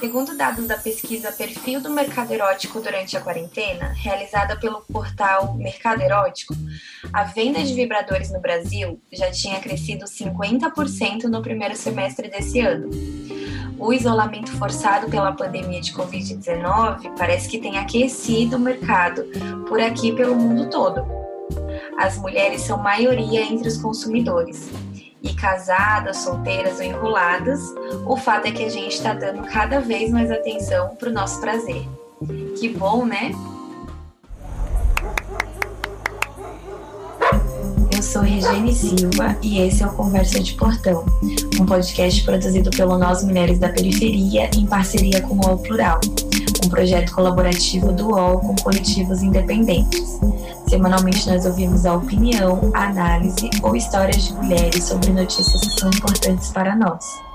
Segundo dados da pesquisa Perfil do Mercado Erótico durante a quarentena, realizada pelo portal Mercado Erótico, a venda de vibradores no Brasil já tinha crescido 50% no primeiro semestre desse ano. O isolamento forçado pela pandemia de Covid-19 parece que tem aquecido o mercado por aqui pelo mundo todo. As mulheres são maioria entre os consumidores e casadas, solteiras ou enroladas, o fato é que a gente está dando cada vez mais atenção para o nosso prazer. Que bom, né? Eu sou Regiane Silva e esse é o Conversa de Portão, um podcast produzido pelo Nós Mulheres da Periferia em parceria com o UOL Plural, um projeto colaborativo do UOL com coletivos independentes. Semanalmente nós ouvimos a opinião, a análise ou histórias de mulheres sobre notícias que são importantes para nós.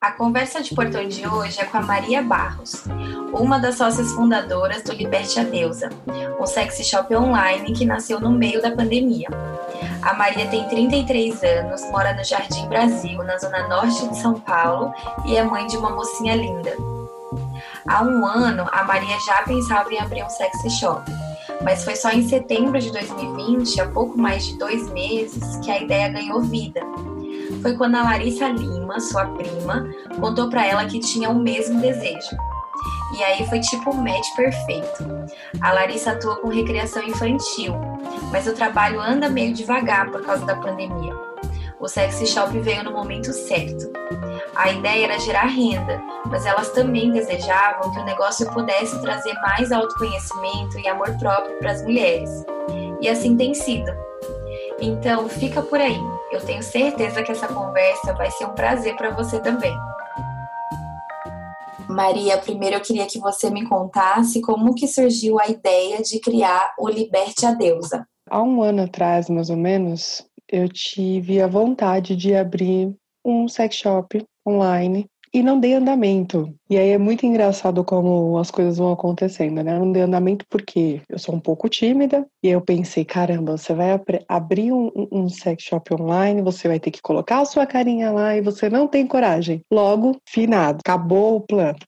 A conversa de portão de hoje é com a Maria Barros, uma das sócias fundadoras do Liberte a Deusa, um sexy shop online que nasceu no meio da pandemia. A Maria tem 33 anos, mora no Jardim Brasil, na zona norte de São Paulo, e é mãe de uma mocinha linda. Há um ano, a Maria já pensava em abrir um sexy shop, mas foi só em setembro de 2020, há pouco mais de dois meses, que a ideia ganhou vida. Foi quando a Larissa Lima, sua prima, contou para ela que tinha o mesmo desejo. E aí foi tipo o match perfeito. A Larissa atua com recreação infantil, mas o trabalho anda meio devagar por causa da pandemia. O sexy shop veio no momento certo. A ideia era gerar renda, mas elas também desejavam que o negócio pudesse trazer mais autoconhecimento e amor próprio para as mulheres. E assim tem sido. Então, fica por aí. Eu tenho certeza que essa conversa vai ser um prazer para você também. Maria, primeiro eu queria que você me contasse como que surgiu a ideia de criar o Liberte a Deusa. Há um ano atrás, mais ou menos, eu tive a vontade de abrir um sex shop online e não dei andamento. E aí é muito engraçado como as coisas vão acontecendo, né? Eu não dei andamento porque eu sou um pouco tímida e eu pensei, caramba, você vai abrir um, um sex shop online, você vai ter que colocar a sua carinha lá e você não tem coragem. Logo, finado, acabou o plano.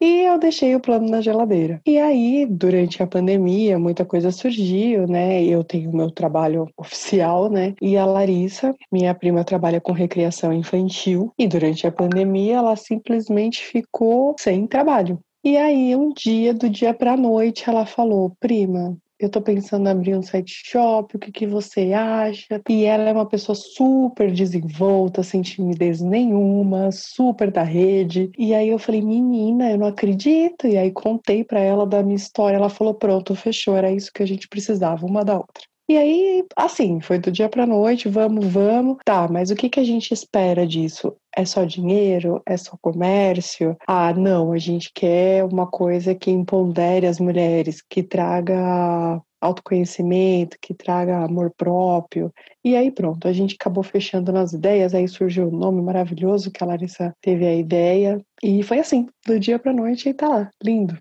E eu deixei o plano na geladeira. E aí, durante a pandemia, muita coisa surgiu, né? Eu tenho meu trabalho oficial, né? E a Larissa, minha prima, trabalha com recreação infantil. E durante a pandemia, ela simplesmente ficou sem trabalho. E aí, um dia, do dia para noite, ela falou: prima, eu tô pensando em abrir um site shop, o que, que você acha? E ela é uma pessoa super desenvolta, sem timidez nenhuma, super da rede. E aí eu falei, menina, eu não acredito. E aí contei para ela da minha história. Ela falou, pronto, fechou, era isso que a gente precisava, uma da outra. E aí, assim, foi do dia para noite, vamos, vamos. Tá, mas o que, que a gente espera disso? É só dinheiro? É só comércio? Ah, não, a gente quer uma coisa que empodere as mulheres, que traga autoconhecimento, que traga amor próprio. E aí pronto, a gente acabou fechando nas ideias, aí surgiu o nome maravilhoso que a Larissa teve a ideia e foi assim, do dia para noite e tá lá, lindo.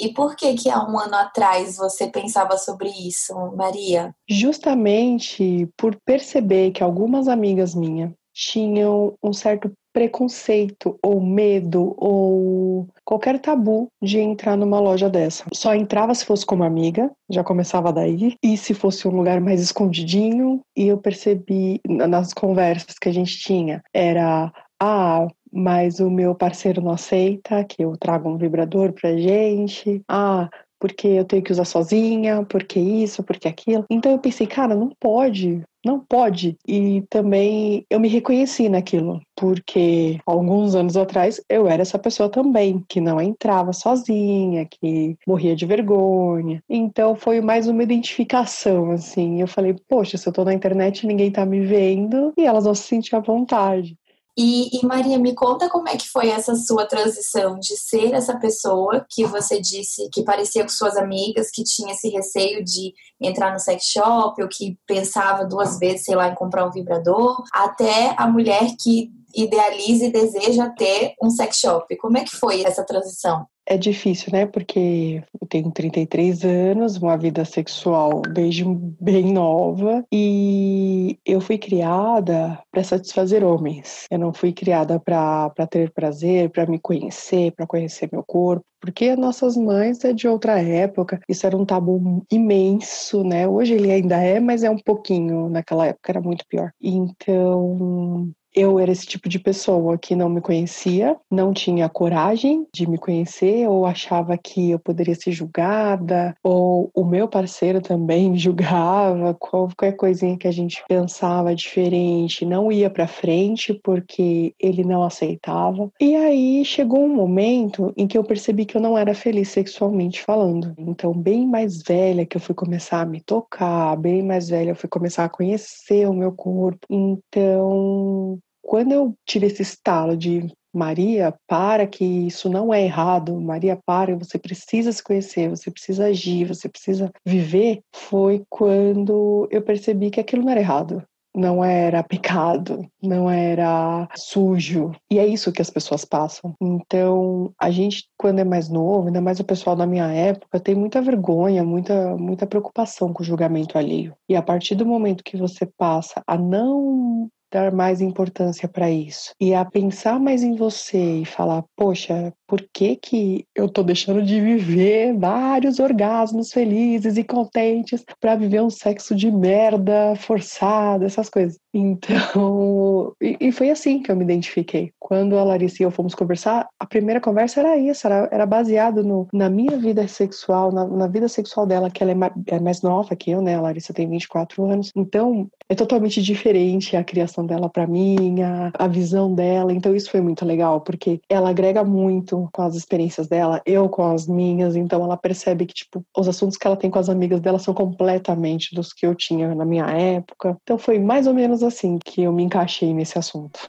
E por que que há um ano atrás você pensava sobre isso, Maria? Justamente por perceber que algumas amigas minhas tinham um certo preconceito ou medo ou qualquer tabu de entrar numa loja dessa. Só entrava se fosse como amiga, já começava daí, e se fosse um lugar mais escondidinho, e eu percebi nas conversas que a gente tinha, era ah, mas o meu parceiro não aceita que eu traga um vibrador pra gente. Ah, porque eu tenho que usar sozinha, porque isso, porque aquilo. Então eu pensei, cara, não pode, não pode. E também eu me reconheci naquilo, porque alguns anos atrás eu era essa pessoa também, que não entrava sozinha, que morria de vergonha. Então foi mais uma identificação, assim. Eu falei, poxa, se eu tô na internet ninguém tá me vendo e elas vão se sentir à vontade. E, e, Maria, me conta como é que foi essa sua transição de ser essa pessoa que você disse que parecia com suas amigas, que tinha esse receio de entrar no sex shop ou que pensava duas vezes, sei lá, em comprar um vibrador, até a mulher que idealiza e deseja ter um sex shop. Como é que foi essa transição? É difícil, né? Porque eu tenho 33 anos, uma vida sexual desde bem nova e eu fui criada para satisfazer homens. Eu não fui criada para ter prazer, para me conhecer, para conhecer meu corpo, porque nossas mães é de outra época, isso era um tabu imenso, né? Hoje ele ainda é, mas é um pouquinho, naquela época era muito pior. Então, eu era esse tipo de pessoa que não me conhecia, não tinha coragem de me conhecer, ou achava que eu poderia ser julgada, ou o meu parceiro também julgava, qualquer coisinha que a gente pensava diferente não ia para frente porque ele não aceitava. E aí chegou um momento em que eu percebi que eu não era feliz sexualmente falando. Então, bem mais velha que eu fui começar a me tocar, bem mais velha eu fui começar a conhecer o meu corpo. Então, quando eu tive esse estalo de Maria, para que isso não é errado, Maria, para, você precisa se conhecer, você precisa agir, você precisa viver, foi quando eu percebi que aquilo não era errado. Não era pecado, não era sujo. E é isso que as pessoas passam. Então, a gente, quando é mais novo, ainda mais o pessoal da minha época, tem muita vergonha, muita, muita preocupação com o julgamento alheio. E a partir do momento que você passa a não dar mais importância para isso. E a pensar mais em você e falar, poxa, por que que eu tô deixando de viver vários orgasmos felizes e contentes para viver um sexo de merda forçado, essas coisas. Então, e, e, foi assim que eu me identifiquei. Quando a Larissa e eu fomos conversar, a primeira conversa era isso, era, era baseado no, na minha vida sexual, na, na vida sexual dela, que ela é mais, é mais nova que eu, né? A Larissa tem 24 anos. Então, é totalmente diferente a criação dela para mim, a, a visão dela. Então, isso foi muito legal, porque ela agrega muito com as experiências dela, eu com as minhas. Então, ela percebe que, tipo, os assuntos que ela tem com as amigas dela são completamente dos que eu tinha na minha época. Então, foi mais ou menos assim que eu me encaixei nesse assunto.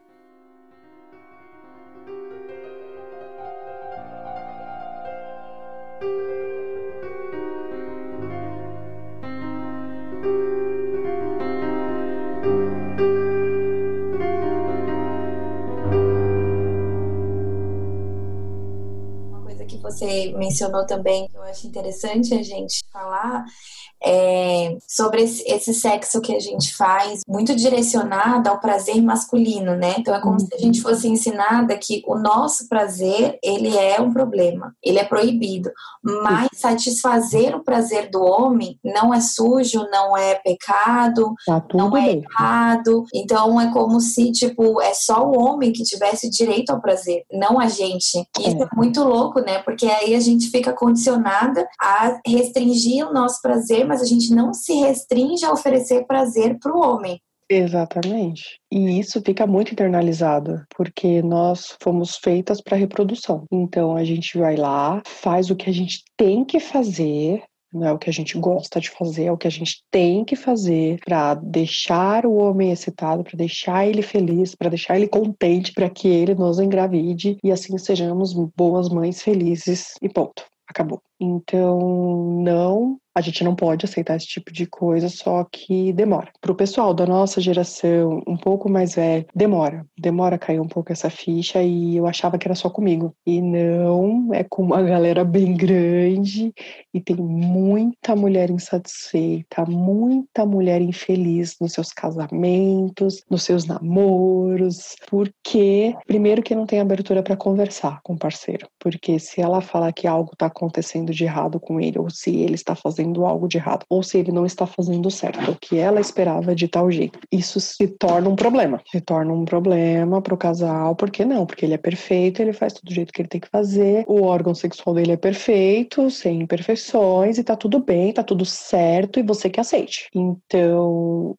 Você mencionou também, que eu acho interessante a gente falar, é, sobre esse, esse, sexo que a gente faz, muito direcionado ao prazer masculino, né? Então é como uhum. se a gente uhum. fosse ensinada que o nosso prazer, ele é um problema, ele é proibido, mas satisfazer o prazer do homem não é sujo, não é pecado, tá não é bem. errado. Então é como se, tipo, é só o homem que tivesse direito ao prazer, não a gente. E isso é. é muito louco, né? Porque aí a gente fica condicionada a restringir o nosso prazer mas a gente não se restringe a oferecer prazer para o homem. Exatamente. E isso fica muito internalizado, porque nós fomos feitas para reprodução. Então a gente vai lá, faz o que a gente tem que fazer, não é o que a gente gosta de fazer, é o que a gente tem que fazer para deixar o homem excitado, para deixar ele feliz, para deixar ele contente, para que ele nos engravide e assim sejamos boas mães felizes e ponto. Acabou. Então, não a gente não pode aceitar esse tipo de coisa, só que demora. Para o pessoal da nossa geração, um pouco mais velho, demora. Demora cair um pouco essa ficha e eu achava que era só comigo. E não, é com uma galera bem grande e tem muita mulher insatisfeita, muita mulher infeliz nos seus casamentos, nos seus namoros, porque, primeiro, que não tem abertura para conversar com o parceiro. Porque se ela falar que algo está acontecendo de errado com ele, ou se ele está fazendo algo de errado, ou se ele não está fazendo certo, o que ela esperava de tal jeito. Isso se torna um problema. Se torna um problema para o casal, por que não? Porque ele é perfeito, ele faz tudo do jeito que ele tem que fazer, o órgão sexual dele é perfeito, sem imperfeições, e tá tudo bem, tá tudo certo, e você que aceite. Então,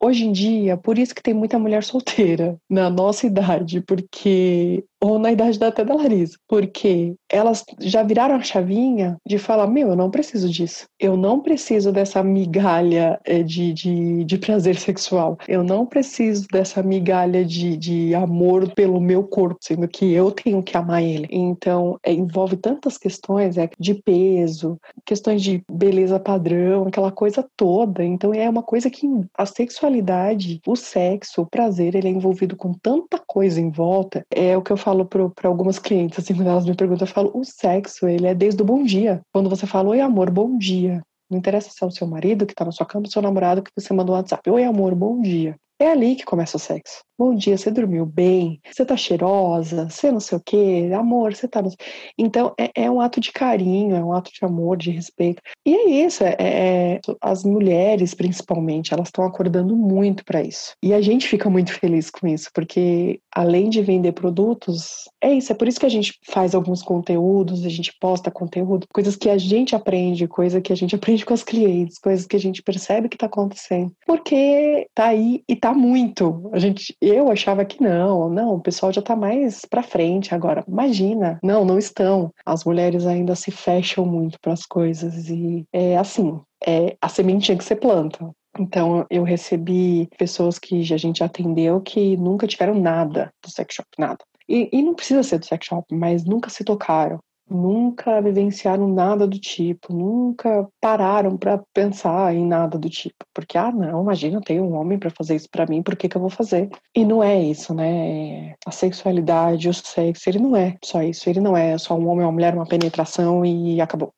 hoje em dia, por isso que tem muita mulher solteira na nossa idade, porque ou na idade da até da Larissa, porque elas já viraram a chavinha de falar: meu, eu não preciso disso, eu não preciso dessa migalha eh, de, de, de prazer sexual, eu não preciso dessa migalha de, de amor pelo meu corpo, sendo que eu tenho que amar ele. Então, é, envolve tantas questões é, de peso, questões de beleza padrão, aquela coisa toda. Então, é uma coisa que a sexualidade, o sexo, o prazer, ele é envolvido com tanta coisa em volta. É o que eu falo falo para algumas clientes, assim, quando elas me perguntam, eu falo, o sexo, ele é desde o bom dia. Quando você fala, oi amor, bom dia. Não interessa se é o seu marido que tá na sua cama, o seu namorado que você mandou um WhatsApp. Oi amor, bom dia. É ali que começa o sexo. Bom dia, você dormiu bem? Você tá cheirosa? Você não sei o quê? Amor, você tá. Então, é, é, um ato de carinho, é um ato de amor, de respeito. E é isso, é, é as mulheres, principalmente, elas estão acordando muito para isso. E a gente fica muito feliz com isso, porque além de vender produtos, é isso. É por isso que a gente faz alguns conteúdos, a gente posta conteúdo, coisas que a gente aprende, coisa que a gente aprende com as clientes, coisas que a gente percebe que tá acontecendo. Porque tá aí e tá muito. A gente eu achava que não, não, o pessoal já está mais para frente agora. Imagina, não, não estão. As mulheres ainda se fecham muito para as coisas e é assim, é a sementinha que você planta. Então, eu recebi pessoas que a gente atendeu que nunca tiveram nada do sex shop, nada. E, e não precisa ser do sex shop, mas nunca se tocaram nunca vivenciaram nada do tipo, nunca pararam para pensar em nada do tipo, porque ah, não, imagina, eu tenho um homem para fazer isso para mim, por que que eu vou fazer? E não é isso, né? A sexualidade, o sexo, ele não é só isso, ele não é só um homem, uma mulher, uma penetração e acabou.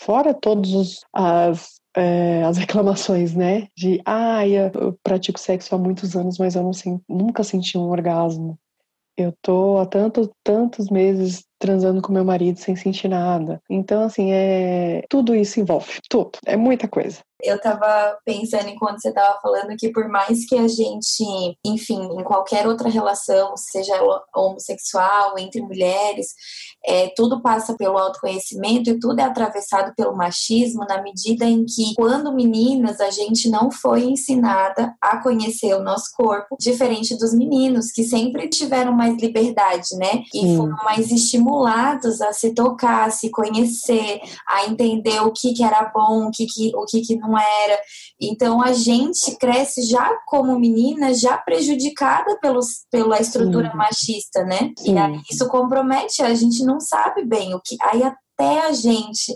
Fora todos as é, as reclamações, né? De, ah, eu pratico sexo há muitos anos, mas eu não, nunca senti um orgasmo. Eu tô há tantos, tantos meses transando com meu marido sem sentir nada. Então, assim, é tudo isso envolve, tudo. É muita coisa. Eu tava pensando enquanto você tava falando que por mais que a gente, enfim, em qualquer outra relação, seja homossexual, entre mulheres, é, tudo passa pelo autoconhecimento e tudo é atravessado pelo machismo na medida em que, quando meninas, a gente não foi ensinada a conhecer o nosso corpo, diferente dos meninos, que sempre tiveram mais liberdade, né? E Sim. foram mais estimulados a se tocar, a se conhecer, a entender o que, que era bom, o que, que, o que, que não não era. Então a gente cresce já como menina, já prejudicada pelos, pela estrutura Sim. machista, né? Sim. E aí isso compromete, a gente não sabe bem o que. Aí até a gente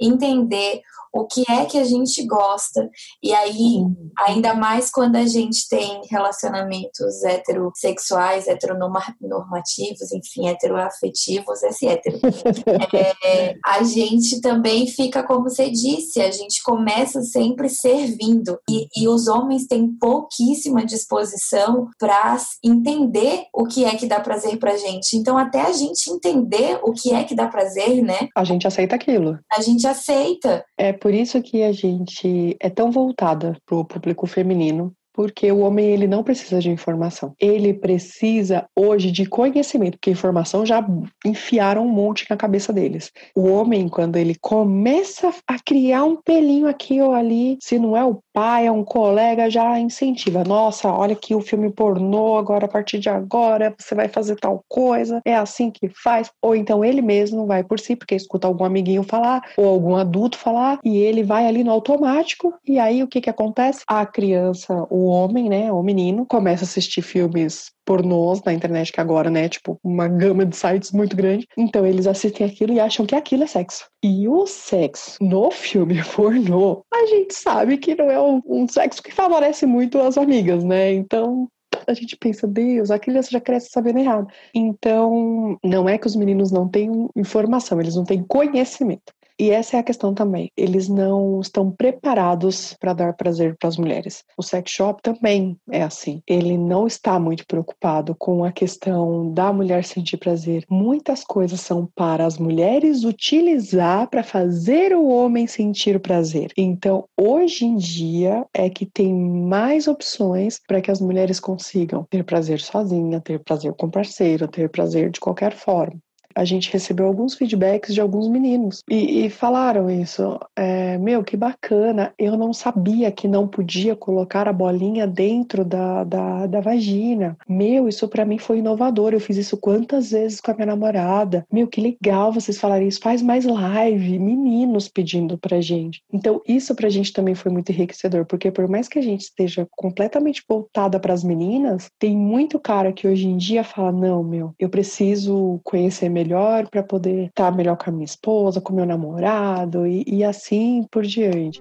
entender o que é que a gente gosta. E aí, ainda mais quando a gente tem relacionamentos heterossexuais, heteronormativos, enfim, heteroafetivos, esse hétero. é, a gente também fica, como você disse, a gente começa sempre servindo. E, e os homens têm pouquíssima disposição para entender o que é que dá prazer pra gente. Então, até a gente entender o que é que dá prazer, né? A gente aceita aquilo. A gente aceita. É por isso que a gente é tão voltada para o público feminino, porque o homem ele não precisa de informação. Ele precisa hoje de conhecimento, porque informação já enfiaram um monte na cabeça deles. O homem, quando ele começa a criar um pelinho aqui ou ali, se não é o pai, é um colega, já incentiva. Nossa, olha aqui o filme pornô, agora a partir de agora você vai fazer tal coisa, é assim que faz. Ou então ele mesmo vai por si, porque escuta algum amiguinho falar, ou algum adulto falar, e ele vai ali no automático, e aí o que que acontece? A criança, o o homem, né, o menino, começa a assistir filmes pornôs na internet, que agora, né, tipo, uma gama de sites muito grande. Então eles assistem aquilo e acham que aquilo é sexo. E o sexo no filme pornô, a gente sabe que não é um, um sexo que favorece muito as amigas, né? Então a gente pensa, Deus, a criança já cresce sabendo errado. Então, não é que os meninos não têm informação, eles não têm conhecimento. E essa é a questão também. Eles não estão preparados para dar prazer para as mulheres. O sex shop também é assim. Ele não está muito preocupado com a questão da mulher sentir prazer. Muitas coisas são para as mulheres utilizar para fazer o homem sentir prazer. Então, hoje em dia é que tem mais opções para que as mulheres consigam ter prazer sozinha, ter prazer com parceiro, ter prazer de qualquer forma a gente recebeu alguns feedbacks de alguns meninos e, e falaram isso. É, Meu, que bacana! Eu não sabia que não podia colocar a bolinha dentro da, da, da vagina. Meu, isso para mim foi inovador. Eu fiz isso quantas vezes com a minha namorada. Meu, que legal vocês falarem isso. Faz mais live. Meninos pedindo pra gente. Então, isso pra gente também foi muito enriquecedor, porque por mais que a gente esteja completamente voltada para as meninas, tem muito cara que hoje em dia fala: Não, meu, eu preciso conhecer melhor melhor para poder estar tá melhor com a minha esposa, com meu namorado e, e assim por diante.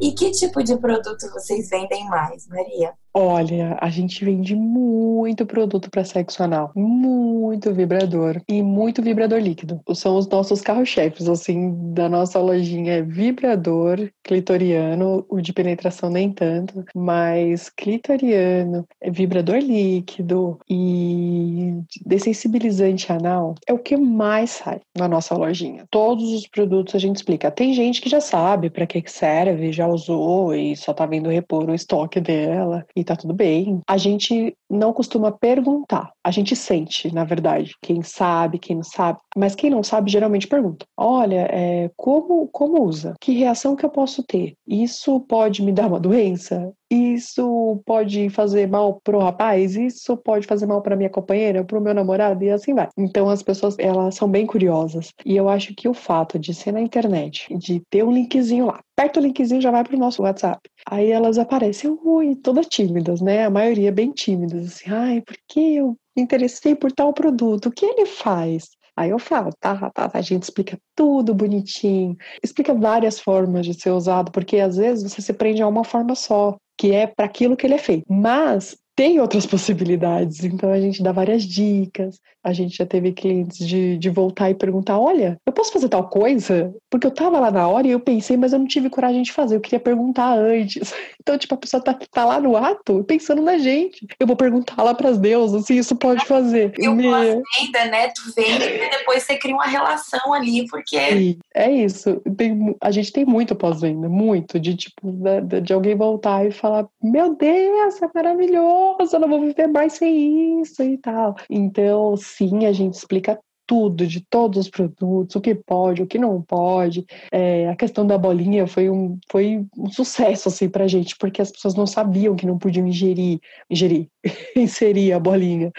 E que tipo de produto vocês vendem mais, Maria? Olha, a gente vende muito produto para sexo anal, muito vibrador e muito vibrador líquido. São os nossos carro-chefes, assim, da nossa lojinha é vibrador clitoriano, o de penetração nem tanto, mas clitoriano, é vibrador líquido e dessensibilizante anal é o que mais sai na nossa lojinha. Todos os produtos a gente explica. Tem gente que já sabe para que serve, já usou e só tá vendo repor o estoque dela e tá tudo bem. A gente não costuma perguntar, a gente sente, na verdade, quem sabe, quem não sabe. Mas quem não sabe geralmente pergunta: olha, é, como, como usa? Que reação que eu posso ter? Isso pode me dar uma doença? Isso pode fazer mal pro rapaz? Isso pode fazer mal para minha companheira, pro meu namorado? E assim vai. Então as pessoas, elas são bem curiosas. E eu acho que o fato de ser na internet, de ter um linkzinho lá, aperta o linkzinho já vai pro nosso WhatsApp. Aí elas aparecem, ui, todas tímidas, né? A maioria bem tímidas, assim, ai, por que eu me interessei por tal produto? O que ele faz? Aí eu falo, tá, tá, a gente explica tudo bonitinho, explica várias formas de ser usado, porque às vezes você se prende a uma forma só, que é para aquilo que ele é feito. Mas tem outras possibilidades, então a gente dá várias dicas. A gente já teve clientes de, de voltar e perguntar: olha, eu posso fazer tal coisa? Porque eu tava lá na hora e eu pensei, mas eu não tive coragem de fazer, eu queria perguntar antes. Então, tipo, a pessoa tá, tá lá no ato pensando na gente. Eu vou perguntar lá pras deusas se isso pode fazer. E o pós-venda, né? Tu vende e depois você cria uma relação ali, porque. Sim, é isso. Tem, a gente tem muito pós-venda, muito, de tipo, de, de alguém voltar e falar: meu Deus, é maravilhoso eu não vou viver mais sem isso e tal. Então, sim, a gente explica tudo, de todos os produtos, o que pode, o que não pode. É, a questão da bolinha foi um, foi um sucesso, assim, pra gente, porque as pessoas não sabiam que não podiam ingerir, ingerir, inserir a bolinha.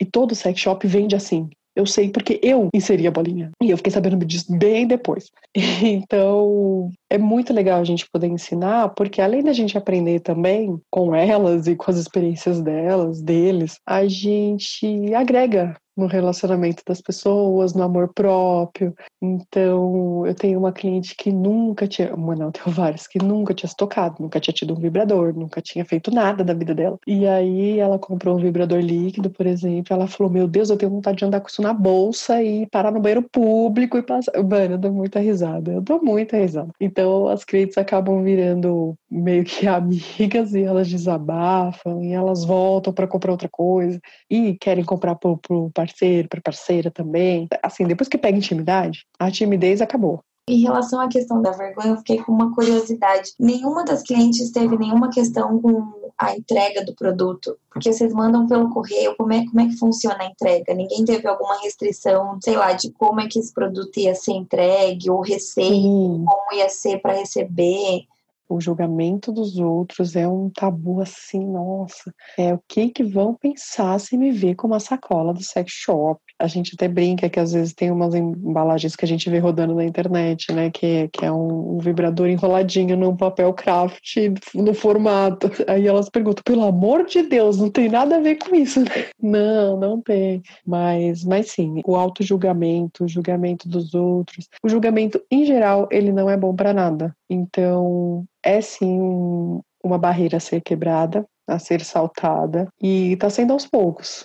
E todo sex shop vende assim. Eu sei porque eu inseri a bolinha. E eu fiquei sabendo disso bem depois. Então, é muito legal a gente poder ensinar, porque além da gente aprender também com elas e com as experiências delas, deles, a gente agrega no relacionamento das pessoas, no amor próprio. Então, eu tenho uma cliente que nunca tinha, uma não, tenho várias, que nunca tinha se tocado, nunca tinha tido um vibrador, nunca tinha feito nada da vida dela. E aí ela comprou um vibrador líquido, por exemplo, ela falou: "Meu Deus, eu tenho vontade de andar com isso na bolsa e parar no banheiro público e passar". Mano, eu dou muita risada. Eu dou muita risada. Então, as clientes acabam virando meio que amigas e elas desabafam e elas voltam para comprar outra coisa e querem comprar pro, pro parceiro, para parceira também. Assim, depois que pega intimidade, a timidez acabou. Em relação à questão da vergonha, eu fiquei com uma curiosidade. Nenhuma das clientes teve nenhuma questão com a entrega do produto? Porque vocês mandam pelo correio, como é, como é que funciona a entrega? Ninguém teve alguma restrição, sei lá, de como é que esse produto ia ser entregue, ou receita, como ia ser para receber? O julgamento dos outros é um tabu assim, nossa. É o que que vão pensar se me ver com uma sacola do sex shop? A gente até brinca que às vezes tem umas embalagens que a gente vê rodando na internet, né? Que, que é um, um vibrador enroladinho num papel craft no formato. Aí elas perguntam, pelo amor de Deus, não tem nada a ver com isso? Não, não tem. Mas, mas sim, o auto-julgamento, o julgamento dos outros. O julgamento, em geral, ele não é bom para nada. Então, é sim uma barreira a ser quebrada, a ser saltada, e está sendo aos poucos.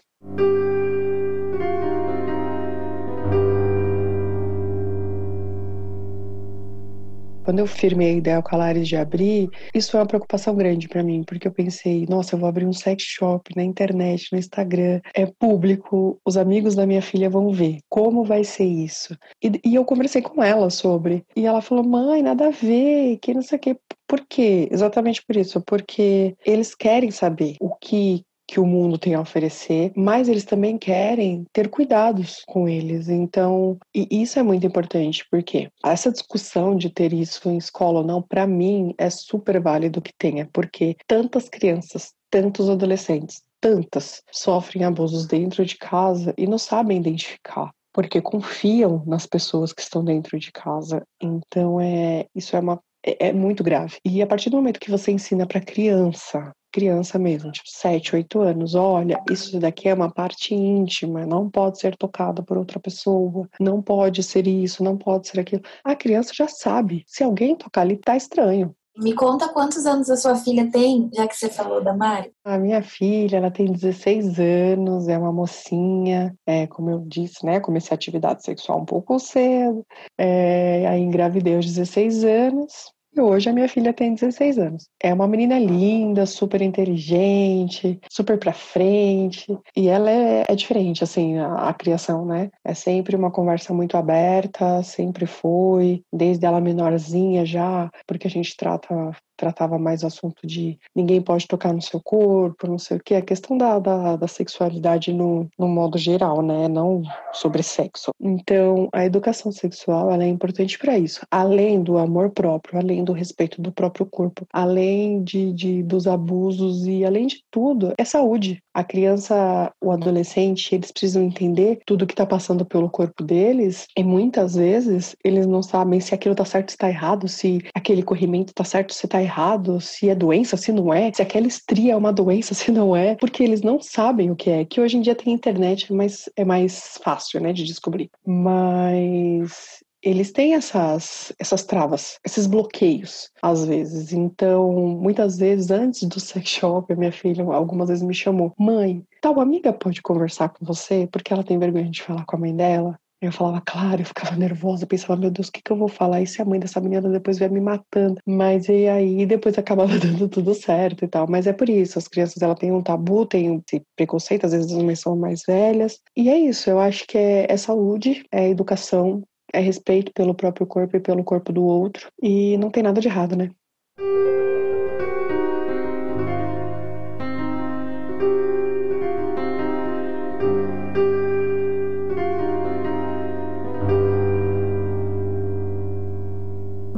Quando eu firmei a ideia Calares de abrir, isso foi uma preocupação grande para mim, porque eu pensei, nossa, eu vou abrir um sex shop na internet, no Instagram, é público, os amigos da minha filha vão ver. Como vai ser isso? E, e eu conversei com ela sobre, e ela falou, mãe, nada a ver, que não sei o que. Por quê? Exatamente por isso, porque eles querem saber o que que o mundo tem a oferecer, mas eles também querem ter cuidados com eles. Então, isso é muito importante, porque essa discussão de ter isso em escola ou não, para mim, é super válido que tenha, porque tantas crianças, tantos adolescentes, tantas sofrem abusos dentro de casa e não sabem identificar porque confiam nas pessoas que estão dentro de casa. Então é isso é uma é, é muito grave. E a partir do momento que você ensina para criança criança mesmo, tipo 7, 8 anos, olha, isso daqui é uma parte íntima, não pode ser tocada por outra pessoa, não pode ser isso, não pode ser aquilo. A criança já sabe, se alguém tocar ali, tá estranho. Me conta quantos anos a sua filha tem, já que você falou da Mari. A minha filha, ela tem 16 anos, é uma mocinha, é, como eu disse, né? Comecei a atividade sexual um pouco cedo, é, aí engravidei aos 16 anos, e hoje a minha filha tem 16 anos. É uma menina linda, super inteligente, super pra frente. E ela é, é diferente, assim, a, a, criação, né? É sempre uma conversa muito aberta, sempre foi, desde ela menorzinha já, porque a gente trata tratava mais o assunto de ninguém pode tocar no seu corpo, não sei o que, a questão da, da, da sexualidade no, no modo geral, né? Não sobre sexo. Então, a educação sexual ela é importante para isso, além do amor próprio, além do respeito do próprio corpo, além de, de dos abusos e além de tudo, é saúde. A criança, o adolescente, eles precisam entender tudo que está passando pelo corpo deles e muitas vezes eles não sabem se aquilo está certo, está errado, se aquele corrimento está certo, se está errado errado, se é doença, se não é, se aquela estria é uma doença, se não é, porque eles não sabem o que é. Que hoje em dia tem internet, mas é mais fácil, né, de descobrir. Mas eles têm essas, essas travas, esses bloqueios, às vezes. Então, muitas vezes, antes do sex shop, a minha filha algumas vezes me chamou: Mãe, tal amiga pode conversar com você? Porque ela tem vergonha de falar com a mãe dela. Eu falava, claro, eu ficava nervosa, pensava, meu Deus, o que, que eu vou falar? E se a mãe dessa menina depois vier me matando? Mas e aí depois acabava dando tudo certo e tal. Mas é por isso, as crianças ela têm um tabu, têm preconceito, às vezes as mães são mais velhas. E é isso, eu acho que é, é saúde, é educação, é respeito pelo próprio corpo e pelo corpo do outro. E não tem nada de errado, né?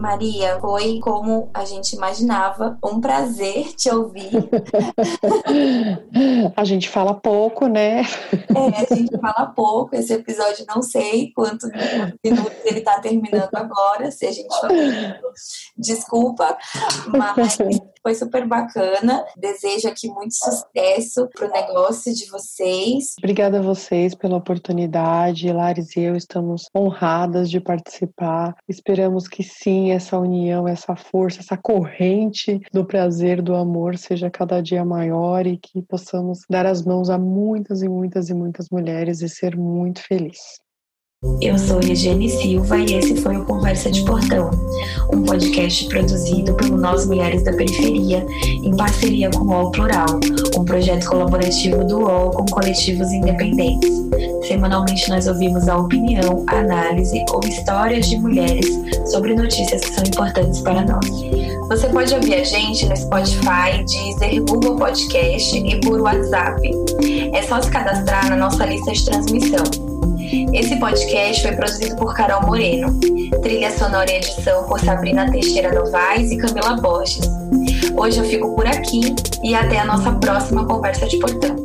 Maria, foi como a gente imaginava, um prazer te ouvir. a gente fala pouco, né? É, a gente fala pouco. Esse episódio não sei quantos minutos ele está terminando agora, se a gente desculpa, mas foi super bacana. Desejo aqui muito sucesso para o negócio de vocês. Obrigada a vocês pela oportunidade. Lares e eu estamos honradas de participar. Esperamos que sim, essa união, essa força, essa corrente do prazer, do amor seja cada dia maior e que possamos dar as mãos a muitas e muitas e muitas mulheres e ser muito felizes. Eu sou Regiane Silva e esse foi o Conversa de Portão, um podcast produzido pelo Nós Mulheres da Periferia, em parceria com o UOL Plural, um projeto colaborativo do UOL com coletivos independentes. Semanalmente nós ouvimos a opinião, análise ou histórias de mulheres sobre notícias que são importantes para nós. Você pode ouvir a gente no Spotify, Deezer, Google Podcast e por WhatsApp. É só se cadastrar na nossa lista de transmissão. Esse podcast foi produzido por Carol Moreno. Trilha sonora e edição por Sabrina Teixeira Novaes e Camila Borges. Hoje eu fico por aqui e até a nossa próxima conversa de portão.